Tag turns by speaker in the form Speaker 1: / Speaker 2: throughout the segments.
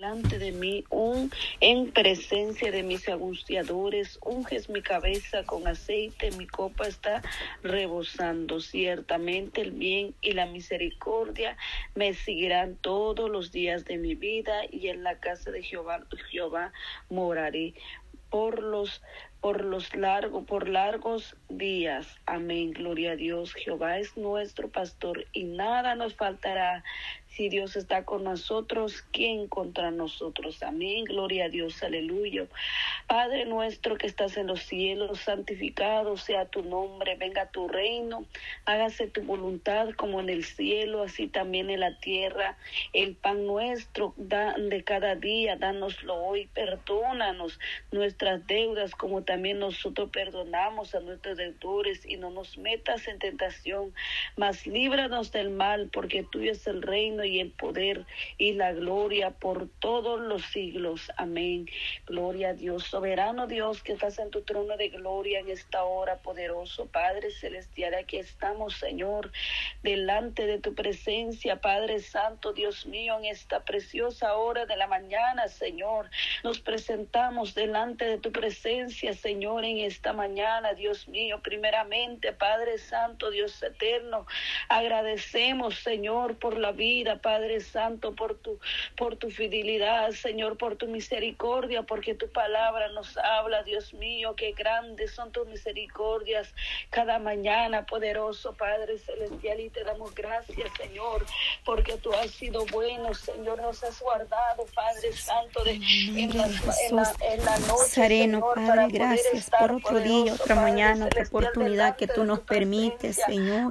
Speaker 1: delante de mí, un en presencia de mis angustiadores, unges mi cabeza con aceite, mi copa está rebosando. Ciertamente el bien y la misericordia me seguirán todos los días de mi vida y en la casa de Jehová, Jehová moraré por los por los largos por largos días. Amén. Gloria a Dios. Jehová es nuestro pastor y nada nos faltará. Si Dios está con nosotros, ¿quién contra nosotros? Amén. Gloria a Dios. Aleluya. Padre nuestro que estás en los cielos, santificado sea tu nombre. Venga tu reino. Hágase tu voluntad como en el cielo, así también en la tierra. El pan nuestro de cada día, dánoslo hoy. Perdónanos nuestras deudas como también nosotros perdonamos a nuestros deudores y no nos metas en tentación, mas líbranos del mal, porque tuyo es el reino y el poder y la gloria por todos los siglos. Amén. Gloria a Dios, soberano Dios que estás en tu trono de gloria en esta hora, poderoso Padre celestial. Aquí estamos, Señor, delante de tu presencia, Padre Santo, Dios mío, en esta preciosa hora de la mañana, Señor. Nos presentamos delante de tu presencia, Señor, en esta mañana, Dios mío. Primeramente, Padre Santo, Dios eterno, agradecemos, Señor, por la vida Padre Santo, por tu, por tu fidelidad, Señor, por tu misericordia, porque tu palabra nos habla, Dios mío, qué grandes son tus misericordias cada mañana, poderoso Padre Celestial, y te damos gracias, Señor, porque tú has sido bueno, Señor, nos has guardado, Padre Santo, de, en, la, en, la, noche.
Speaker 2: Sereno, Padre, gracias por otro día, otra mañana, otra oportunidad que tú nos permites, Señor,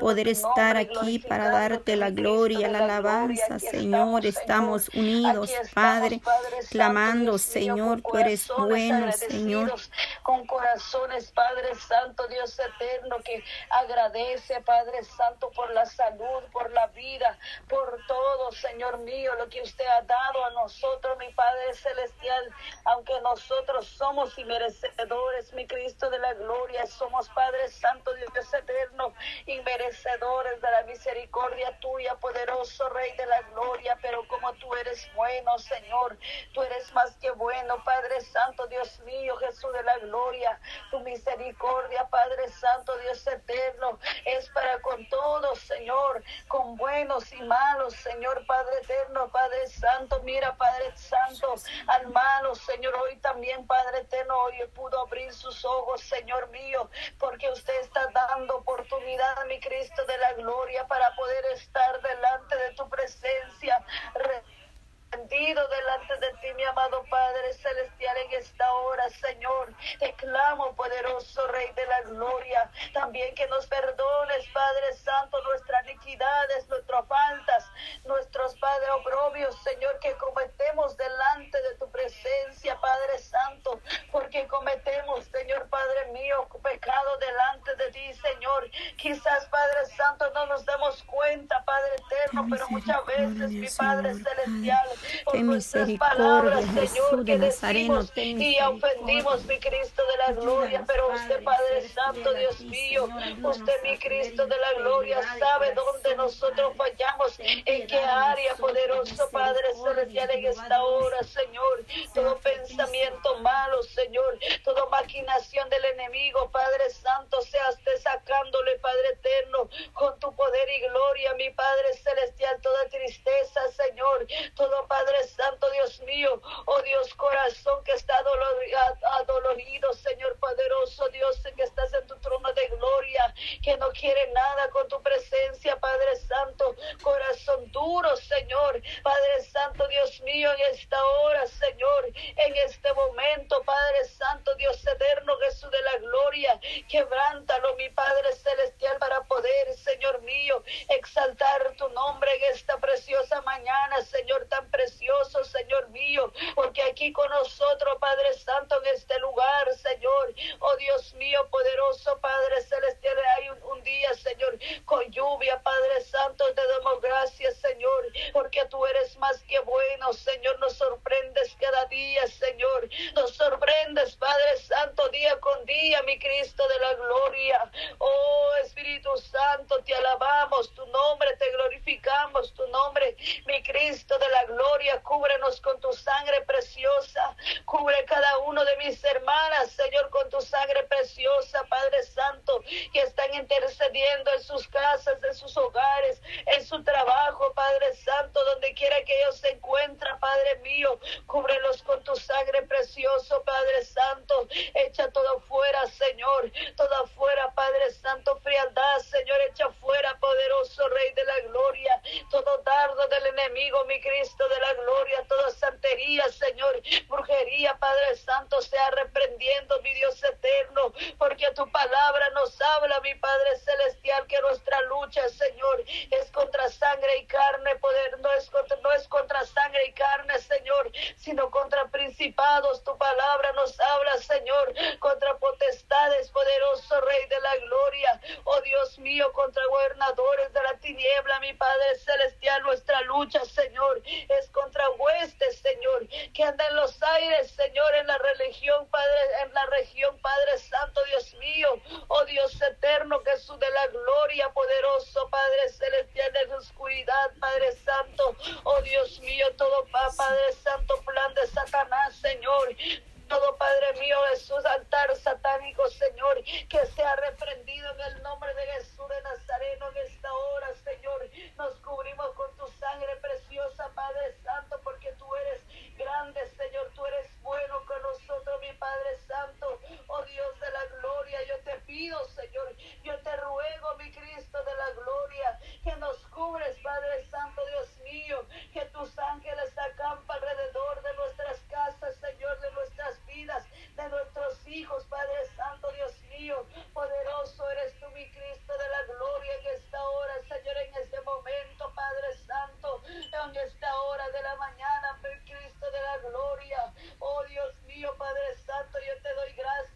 Speaker 2: poder estar aquí para darte la gloria, la alabanza, Señor. Estamos unidos, Padre, clamando, Señor, tú eres bueno, Señor.
Speaker 1: Con corazones, Padre Santo, Dios eterno, que agradece, Padre Santo, por la salud, por la vida, por todo, Señor mío, lo que usted ha dado a nosotros, mi Padre Celestial, aunque nosotros somos inmerecedores, mi Cristo de la gloria, somos Padre Santo, Dios eterno, inmerecedores de la misericordia tuya, poderosa Rey de la gloria, pero como tú eres bueno, Señor, tú eres más que bueno, Padre Santo, Dios mío, Jesús de la gloria, tu misericordia, Padre Santo, Dios eterno, es para con todos, Señor, con buenos y malos, Señor, Padre eterno, Padre Santo, mira, Padre Santo, al malo, Señor, hoy también, Padre eterno, hoy pudo abrir sus ojos, Señor mío, porque usted está dando oportunidad a mi Cristo de la gloria para poder estar delante de tu presencia rendido delante de ti, mi amado Padre Celestial, en esta hora, Señor. Te clamo, poderoso Rey de la Gloria, también que nos perdones, Padre Santo, nuestras iniquidades, nuestras faltas, nuestros, Padre, oprobios, Señor, que cometemos delante de tu presencia, Padre Santo, porque cometemos, Señor, Padre mío, pecado delante de ti, Señor. Quizás, Padre Santo, no nos demos cuenta, Padre eterno, pero muchas veces, mi Padre Celestial,
Speaker 2: Ten misericordia, Jesús de Nazareno,
Speaker 1: y ofendimos, mi Cristo de la gloria, pero usted, Padre Santo, Dios mío, usted, mi Cristo de la gloria, sabe dónde nosotros fallamos, en qué área, poderoso Padre Celestial, en esta hora, Señor, todo pensamiento malo, Señor, toda maquinación del enemigo, Padre Santo, seas sacándole, Padre eterno, con tu poder y gloria, mi Padre Celestial, toda tristeza, Señor, todo Padre Santo, Dios mío, oh Dios corazón que está adolorido, Señor poderoso, Dios que estás en tu trono de gloria, que no quiere nada con tu presencia, Padre Santo, corazón duro, Señor, Padre Santo, Dios mío, en esta hora, Señor, en este momento, Padre Santo, Dios eterno, Jesús de la gloria, quebrántalo, mi Padre celestial, para poder, Señor mío, exaltar tu nombre en esta preciosa mañana, Señor, tan precioso precioso, Señor mío, porque con nosotros, Padre Santo, en este lugar, Cúbrenos con tu sangre preciosa. Cubre cada uno de mis hermanas, Señor, con tu sangre preciosa, Padre Santo, que están intercediendo en sus casas, en sus hogares, en su trabajo, Padre Santo, donde quiera que ellos se encuentren, Padre mío. Cúbrelos con tu sangre preciosa, Padre Santo. Echa todo fuera, Señor. todo fuera, Padre Santo, frialdad, Señor. Echa fuera, poderoso Rey de la Gloria. Todo dardo del enemigo, mi Cristo de la Gloria gloria, toda santería, Señor, brujería, Padre Santo, sea reprendiendo, mi Dios eterno, porque tu palabra nos habla, mi Padre Celestial, que nuestra lucha, Señor, es contra sangre y carne, poder, no es contra, no es contra sangre y carne, Señor, sino contra principados, tu palabra nos habla, Señor, contra potestades, poderoso Rey de la gloria, oh Dios mío, contra gobernadores de la tiniebla, mi Padre Celestial, nuestra lucha, Señor, es contra huestes, Señor, que anda en los aires, Señor, en la religión, Padre gloria. Oh Dios mío, Padre Santo, yo te doy gracias.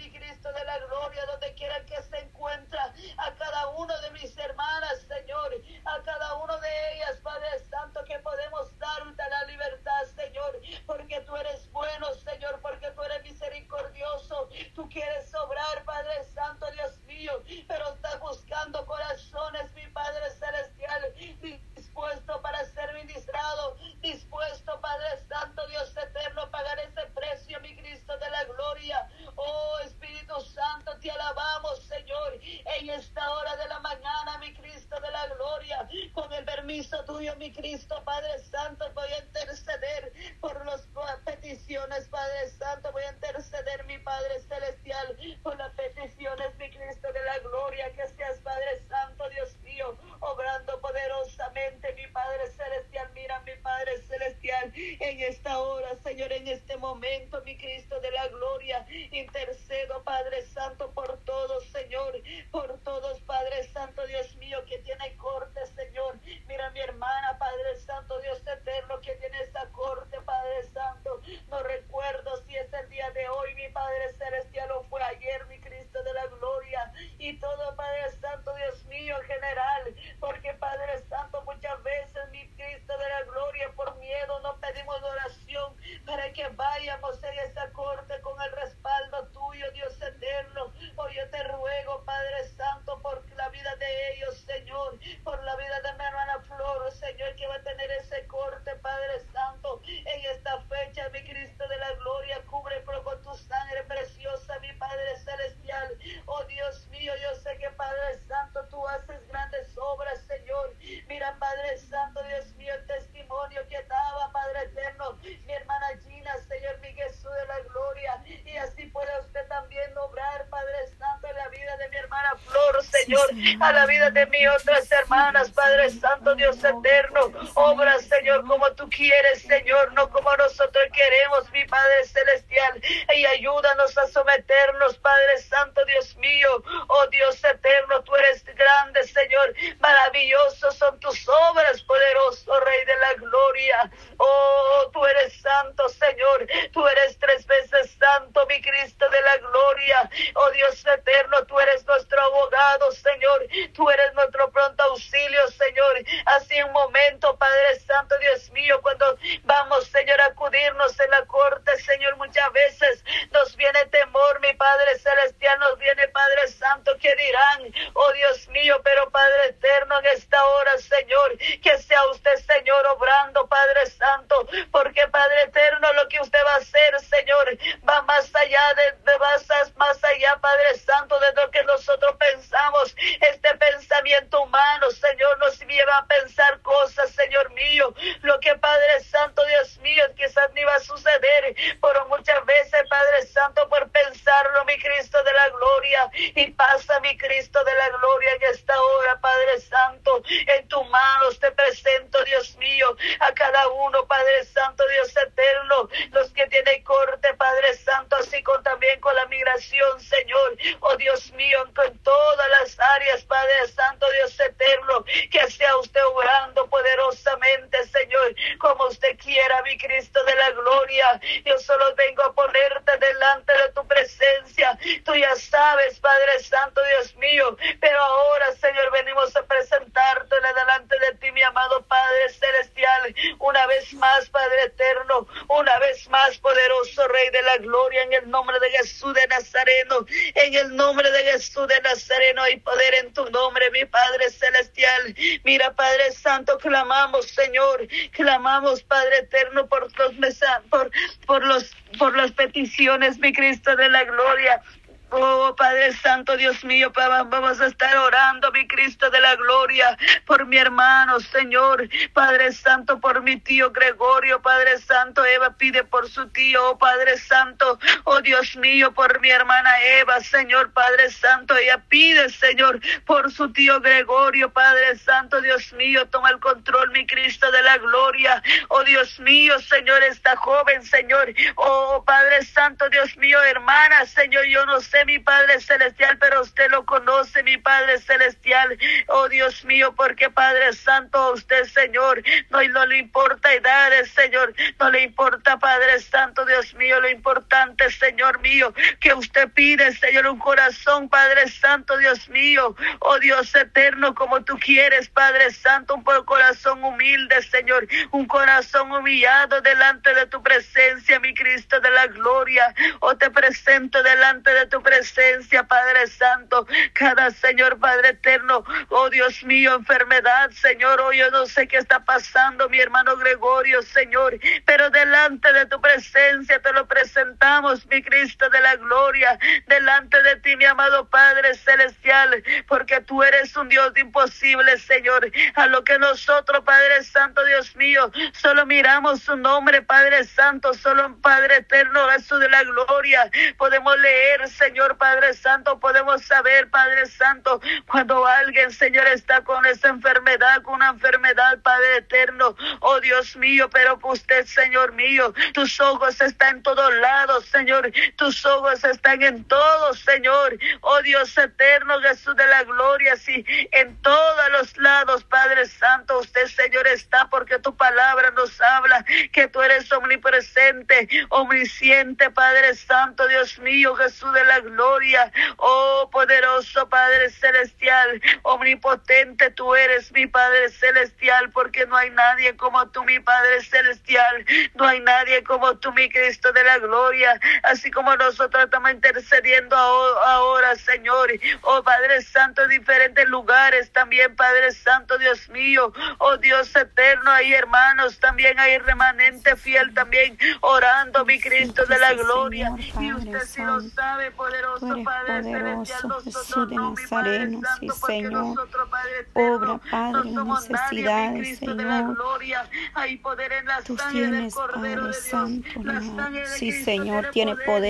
Speaker 1: mi Cristo de la gloria, donde quiera que tuyo, mi Cristo, Padre Santo, el Señor, a la vida de mis otras hermanas, Padre Santo, Dios eterno. Obra, Señor, como tú quieres, Señor, no como nosotros queremos, mi Padre Celestial. Y ayúdanos a someternos, Padre Santo, Dios mío. Oh Dios eterno, tú eres grande, Señor. Maravillosos son tus obras, poderoso Rey de la Gloria. Oh, tú eres santo, Señor. Tú eres tres veces santo, mi Cristo de la Gloria. Oh Dios eterno, tú eres nuestro abogado, Señor. Tú eres nuestro pronto auxilio, Señor. Así un momento, Padre Santo, Dios mío, cuando vamos, Señor, a acudirnos en la corte, Señor, muchas veces nos viene temor, mi Padre Celestial, nos viene Padre Santo, que dirán, oh Dios mío, pero Padre eterno, en esta hora, Señor, que sea usted, Señor, obrando, Padre Santo, porque Padre eterno, lo que usted va a hacer, Señor, va más allá de, de más, más allá, Padre Santo, de lo que nosotros pensamos, este pensamiento humano, Señor, nos lleva a pensar cosas, Señor mío, lo que Padre Santo, Dios mío, quizás ni va a suceder, pero muchas veces, Padre Santo, por pensarlo, mi Cristo de la gloria, y pasa, mi Cristo de la gloria, en esta hora, Padre Santo, en tus manos te presento, Dios mío, a cada uno, Padre Santo, Dios eterno, los que tienen corte, Padre Santo, así la migración, Señor, oh Dios mío, con todas las áreas, Padre Santo, Dios eterno, que sea usted orando poderosamente, Señor, como usted quiera, mi Cristo de la gloria. Yo solo vengo a ponerte delante de tu presencia. Tú ya sabes, Padre Santo, Dios mío, pero ahora, Señor, venimos a presentarte delante de ti, mi amado Padre Celestial, una vez más, Padre Eterno, una vez más, poderoso Rey de la Gloria, en el nombre de Jesús de Nazareno, en el nombre de Jesús de Nazareno, hay poder en tu nombre, mi Padre Celestial. Mira, Padre Santo, clamamos, Señor, clamamos, Padre Eterno, por los por, por los por las peticiones, mi Cristo de la gloria. Oh Padre Santo, Dios mío, vamos a estar orando, mi Cristo de la gloria, por mi hermano, Señor, Padre Santo, por mi tío Gregorio, Padre Santo, Eva pide por su tío, oh Padre Santo, oh Dios mío, por mi hermana Eva, Señor, Padre Santo, ella pide, Señor, por su tío Gregorio, Padre Santo, Dios mío, toma el control, mi Cristo de la gloria, oh Dios mío, Señor, esta joven, Señor, oh Padre Santo, Dios mío, hermana, Señor, yo no sé mi Padre Celestial, pero usted lo conoce, mi Padre Celestial. Oh Dios mío, porque Padre Santo, usted, Señor, no, no le importa edades, Señor, no le importa, Padre Santo, Dios mío, lo importante, Señor mío, que usted pide, Señor, un corazón, Padre Santo, Dios mío, oh Dios eterno, como tú quieres, Padre Santo, un corazón humilde, Señor, un corazón humillado delante de tu presencia, mi Cristo de la gloria. Oh, te presento delante de tu presencia, Padre Santo. Cada Señor, Padre eterno, oh Dios mío, enfermedad, Señor. Oh, yo no sé qué está pasando, mi hermano Gregorio, Señor. Pero delante de tu presencia te lo presentamos, mi Cristo de la gloria. Delante de ti, mi amado Padre celestial. Porque tú eres un Dios de imposible, Señor. A lo que nosotros, Padre Santo, Dios mío, solo miramos su nombre, Padre Santo. Solo, Padre eterno, Jesús de la gloria. Podemos leer, Señor Padre Santo, podemos saber, Padre Santo, cuando alguien, Señor, está con esa enfermedad, con una enfermedad, Padre eterno, oh Dios mío, pero usted, Señor mío, tus ojos están en todos lados, Señor, tus ojos están en todos, Señor, oh Dios eterno, Jesús de la gloria, sí, en todos los lados, Padre Santo, usted, Señor, está porque tu palabra nos habla que tú eres omnipresente, omnisciente, Padre Santo, Dios mío, Jesús de la gloria gloria. Oh poderoso Padre Celestial, omnipotente tú eres mi Padre Celestial, porque no hay nadie como tú, mi Padre Celestial. No hay nadie como tú, mi Cristo de la gloria. Así como nosotros estamos intercediendo ahora, Señor. Oh Padre Santo, en diferentes lugares también, Padre Santo, Dios mío. Oh Dios eterno, hay hermanos, también hay remanente fiel también orando, mi Cristo de la gloria. Y usted si lo sabe, poderoso
Speaker 2: Tú eres poderoso, Jesús de Nazareno, sí, Señor. Obra, Padre, necesidades, Señor. Tú tienes, Padre Santo, sí, Señor, tiene poder.